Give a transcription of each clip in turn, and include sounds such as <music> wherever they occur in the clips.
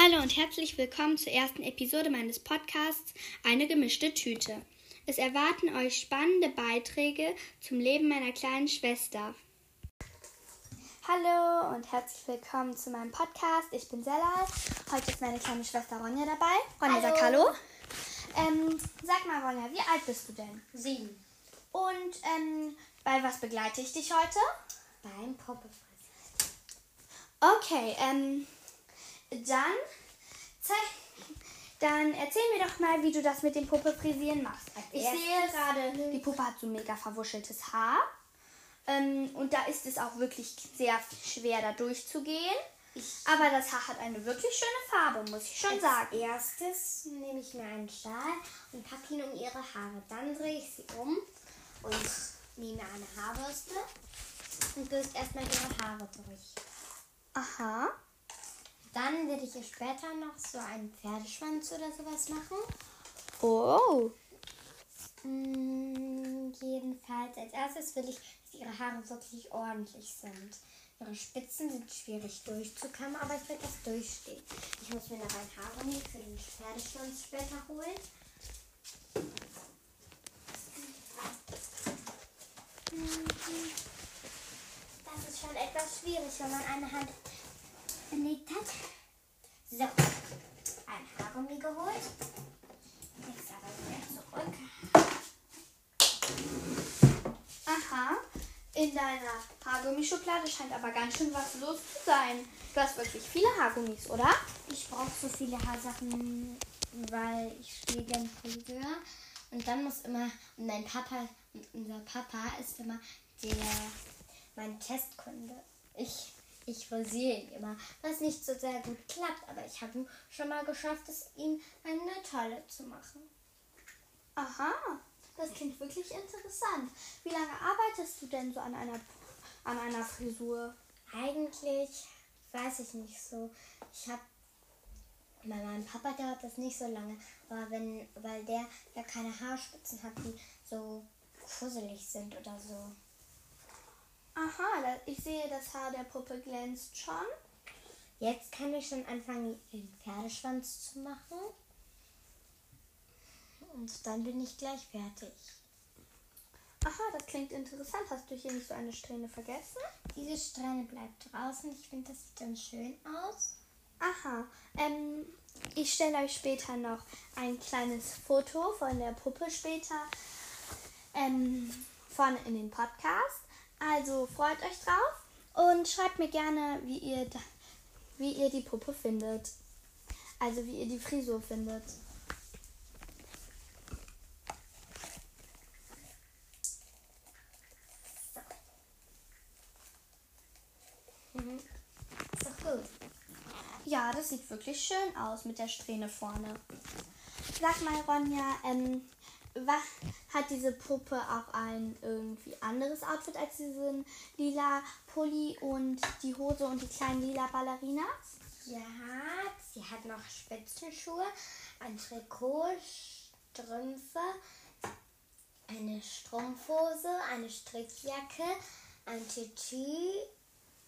Hallo und herzlich willkommen zur ersten Episode meines Podcasts Eine gemischte Tüte. Es erwarten euch spannende Beiträge zum Leben meiner kleinen Schwester. Hallo und herzlich willkommen zu meinem Podcast. Ich bin Sella. Heute ist meine kleine Schwester Ronja dabei. Ronja, sag Hallo. Ähm, sag mal, Ronja, wie alt bist du denn? Sieben. Und ähm, bei was begleite ich dich heute? Beim Poppefressen. Okay, ähm, dann, zeig, dann erzähl mir doch mal, wie du das mit dem Puppe frisieren machst. Ich erstes sehe gerade, die Puppe hat so mega verwuscheltes Haar. Ähm, und da ist es auch wirklich sehr schwer, da durchzugehen. Aber das Haar hat eine wirklich schöne Farbe, muss ich schon Als sagen. erstes nehme ich mir einen Schal und packe ihn um ihre Haare. Dann drehe ich sie um und nehme eine Haarbürste und bürste erstmal ihre Haare durch. Aha. Dann werde ich ihr später noch so einen Pferdeschwanz oder sowas machen. Oh. Mm, jedenfalls als erstes will ich, dass ihre Haare wirklich ordentlich sind. Ihre Spitzen sind schwierig durchzukammen, aber ich werde das durchstehen. Ich muss mir noch ein Haargummi für den Pferdeschwanz später holen. Das ist schon etwas schwierig, wenn man eine Hand belegt hat. So, ein Haargummi geholt. Jetzt aber wieder zurück. Aha. In deiner Haargummischublade scheint aber ganz schön was los zu sein. Du hast wirklich viele Haargummis, oder? Ich brauche so viele Haarsachen, weil ich spiele gern Friseur. Und dann muss immer, und mein Papa, unser Papa ist immer der, mein Testkunde. Ich, ich frisiere ihn immer, was nicht so sehr gut klappt, aber ich habe schon mal geschafft, es ihm eine tolle zu machen. Aha, das klingt wirklich interessant. Wie lange arbeitest du denn so an einer, an einer Frisur? Eigentlich weiß ich nicht so. Ich habe bei meinem Papa dauert das nicht so lange, aber wenn, weil der ja keine Haarspitzen hat, die so fusselig sind oder so. Aha, ich sehe, das Haar der Puppe glänzt schon. Jetzt kann ich schon anfangen, den Pferdeschwanz zu machen. Und dann bin ich gleich fertig. Aha, das klingt interessant. Hast du hier nicht so eine Strähne vergessen? Diese Strähne bleibt draußen. Ich finde, das sieht ganz schön aus. Aha, ähm, ich stelle euch später noch ein kleines Foto von der Puppe später ähm, vorne in den Podcast. Also freut euch drauf und schreibt mir gerne, wie ihr, da, wie ihr die Puppe findet. Also wie ihr die Frisur findet. Mhm. Ist doch gut. Ja, das sieht wirklich schön aus mit der Strähne vorne. Sag mal, Ronja, ähm, was, hat diese Puppe auch ein irgendwie anderes Outfit als diesen lila Pulli und die Hose und die kleinen lila Ballerinas? Ja, sie hat noch Spitzenschuhe, ein Trikot, Strümpfe, eine Strumpfhose, eine Strickjacke, ein Tütü,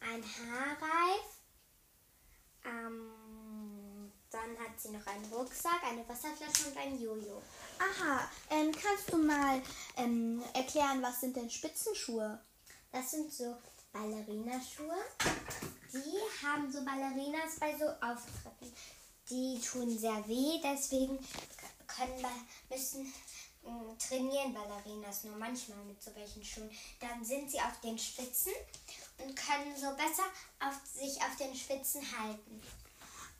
ein Haarreif. Ähm, dann hat sie noch einen Rucksack, eine Wasserflasche und ein Jojo. Aha, ähm, kannst du mal ähm, erklären, was sind denn Spitzenschuhe? Das sind so Ballerinaschuhe. Die haben so Ballerinas bei so Auftritten. Die tun sehr weh, deswegen können, müssen mh, trainieren Ballerinas nur manchmal mit so welchen Schuhen. Dann sind sie auf den Spitzen und können so besser auf, sich auf den Spitzen halten.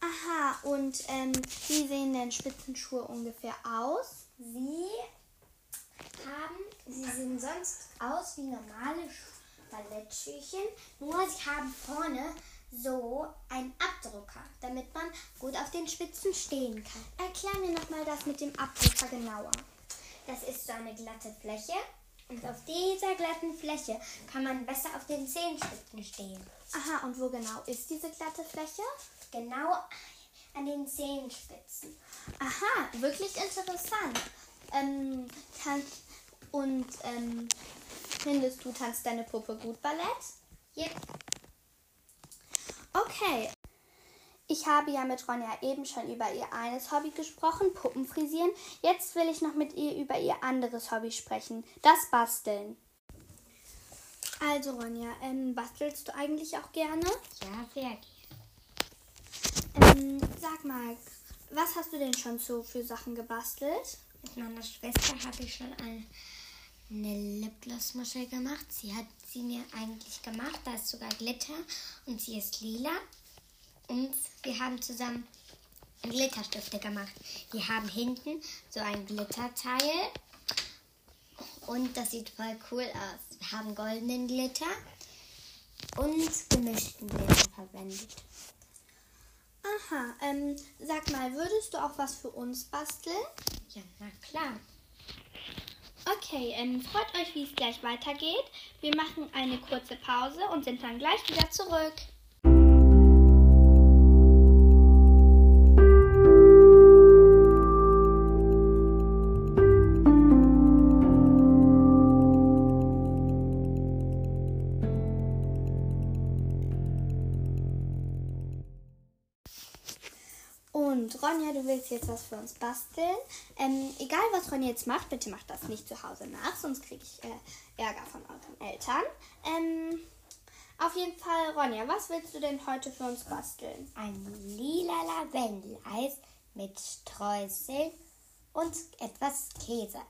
Aha, und ähm, wie sehen denn Spitzenschuhe ungefähr aus? Sie haben, sie sehen sonst aus wie normale Sch- Ballettschüchen, nur sie haben vorne so einen Abdrucker, damit man gut auf den Spitzen stehen kann. Erklär mir nochmal das mit dem Abdrucker genauer. Das ist so eine glatte Fläche und auf dieser glatten Fläche kann man besser auf den Zehenspitzen stehen. Aha, und wo genau ist diese glatte Fläche? Genau an den Zehenspitzen. Aha, wirklich interessant. Ähm, und ähm, findest du, tanzt deine Puppe gut Ballett? Hier, Okay. Ich habe ja mit Ronja eben schon über ihr eines Hobby gesprochen, Puppen frisieren. Jetzt will ich noch mit ihr über ihr anderes Hobby sprechen, das Basteln. Also Ronja, ähm, bastelst du eigentlich auch gerne? Ja, sehr gerne. Ähm, sag mal, was hast du denn schon so für Sachen gebastelt? Mit meiner Schwester habe ich schon eine, eine Lipgloss-Muschel gemacht. Sie hat sie mir eigentlich gemacht. Da ist sogar Glitter und sie ist lila. Und wir haben zusammen Glitterstifte gemacht. Die haben hinten so ein Glitterteil. Und das sieht voll cool aus. Wir haben goldenen Glitter und gemischten Glitter verwendet. Aha, ähm, sag mal, würdest du auch was für uns basteln? Ja, na klar. Okay, ähm, freut euch, wie es gleich weitergeht. Wir machen eine kurze Pause und sind dann gleich wieder zurück. Ronja, du willst jetzt was für uns basteln. Ähm, egal, was Ronja jetzt macht, bitte macht das nicht zu Hause nach, sonst kriege ich äh, Ärger von euren Eltern. Ähm, auf jeden Fall, Ronja, was willst du denn heute für uns basteln? Ein lila Lavendeleis mit Streuseln und etwas Käse.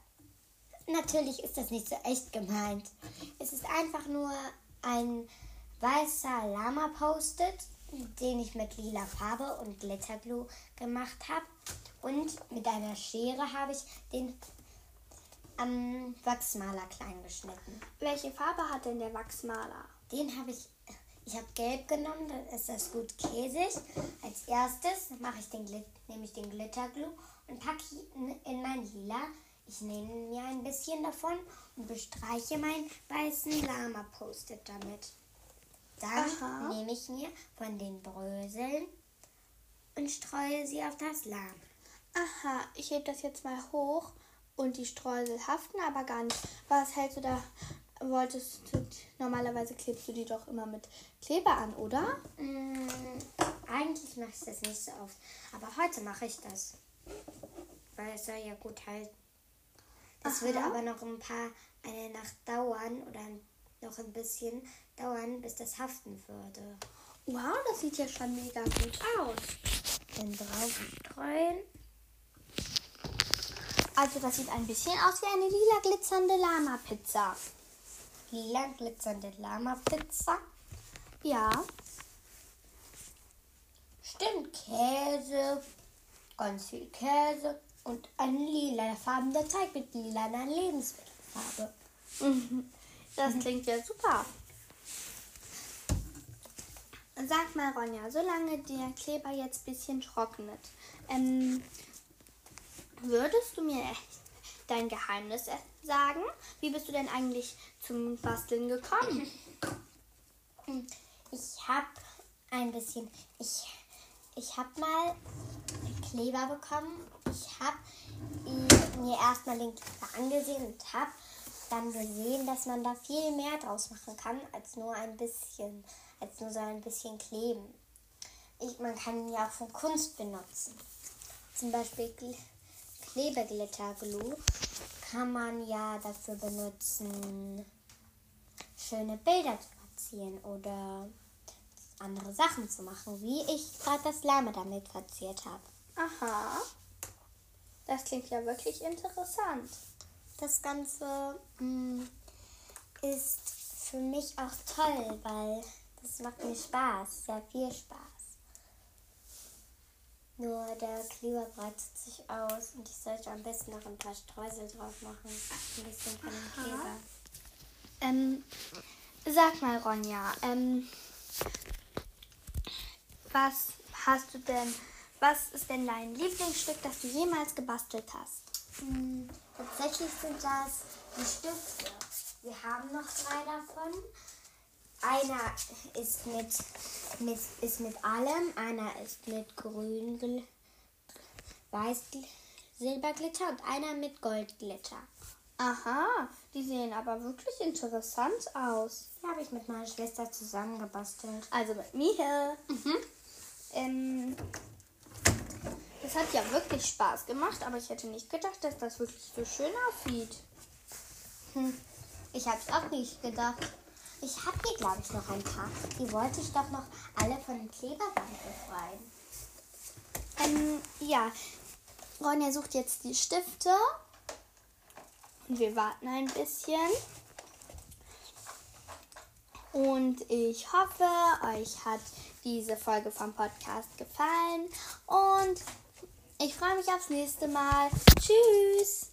Natürlich ist das nicht so echt gemeint. Es ist einfach nur ein weißer Lama-Post-it den ich mit lila Farbe und Glitterglue gemacht habe. Und mit einer Schere habe ich den am Wachsmaler klein geschnitten. Welche Farbe hat denn der Wachsmaler? Den habe ich, ich habe gelb genommen, dann ist das gut käsig. Als erstes mache ich den, nehme ich den Glitterglue und packe ihn in mein Lila. Ich nehme mir ein bisschen davon und bestreiche meinen weißen Lama-Post-it damit. Dann Aha. nehme ich mir von den Bröseln und streue sie auf das Lamm. Aha, ich hebe das jetzt mal hoch und die Streusel haften aber gar nicht. Was hältst du da? Wolltest du, normalerweise klebst du die doch immer mit Kleber an, oder? Mm, eigentlich mache ich das nicht so oft. Aber heute mache ich das. Weil es soll ja gut halten. Das Aha. würde aber noch ein paar, eine Nacht dauern oder noch ein bisschen, dauern, bis das haften würde. Wow, das sieht ja schon mega gut aus. Dann drauf streuen. Also das sieht ein bisschen aus wie eine lila glitzernde Lama-Pizza. Lila glitzernde Lama-Pizza? Ja. Stimmt, Käse, ganz viel Käse und ein lila farbener Teig mit lila Lebensmittelfarbe. Das klingt ja super. Sag mal, Ronja, solange der Kleber jetzt ein bisschen trocknet, ähm, würdest du mir dein Geheimnis sagen? Wie bist du denn eigentlich zum Basteln gekommen? <clears throat> Ich habe ein bisschen, ich, ich habe mal Kleber bekommen. Ich habe mir erstmal den Kleber angesehen und habe dann gesehen, dass man da viel mehr draus machen kann als nur ein bisschen als nur so ein bisschen kleben. Ich, man kann ihn ja auch von Kunst benutzen. Zum Beispiel Klebeglitterglue kann man ja dafür benutzen, schöne Bilder zu platzieren oder andere Sachen zu machen, wie ich gerade das Lame damit platziert habe. Aha. Das klingt ja wirklich interessant. Das Ganze mh, mm, ist für mich auch toll, weil das macht mir Spaß, sehr viel Spaß. Nur der Kleber breitet sich aus und ich sollte am besten noch ein paar Streusel drauf machen. Ein bisschen von dem Kleber. Ähm, sag mal, Ronja, ähm, was hast du denn, was ist denn dein Lieblingsstück, das du jemals gebastelt hast? Hm, tatsächlich sind das die Stifte. Wir haben noch drei davon. Einer ist mit, mit, ist mit allem, einer ist mit grün, weiß, Silberglitter und einer mit Goldglitter. Aha, die sehen aber wirklich interessant aus. Die habe ich mit meiner Schwester zusammengebastelt. Also mit mir. Mhm. Ähm, das hat ja wirklich Spaß gemacht, aber ich hätte nicht gedacht, dass das wirklich so schön aussieht. Hm. Ich habe es auch nicht gedacht. Ich habe hier, glaube ich, noch ein paar. Die wollte ich doch noch alle von dem Kleberband befreien. Ähm, ja, Ronja sucht jetzt die Stifte. Und wir warten ein bisschen. Und ich hoffe, euch hat diese Folge vom Podcast gefallen. Und ich freue mich aufs nächste Mal. Tschüss!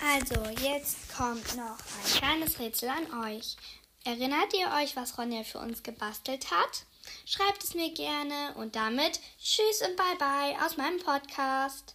Also, jetzt kommt noch ein kleines Rätsel an euch. Erinnert ihr euch, was Ronja für uns gebastelt hat? Schreibt es mir gerne und damit Tschüss und Bye bye aus meinem Podcast.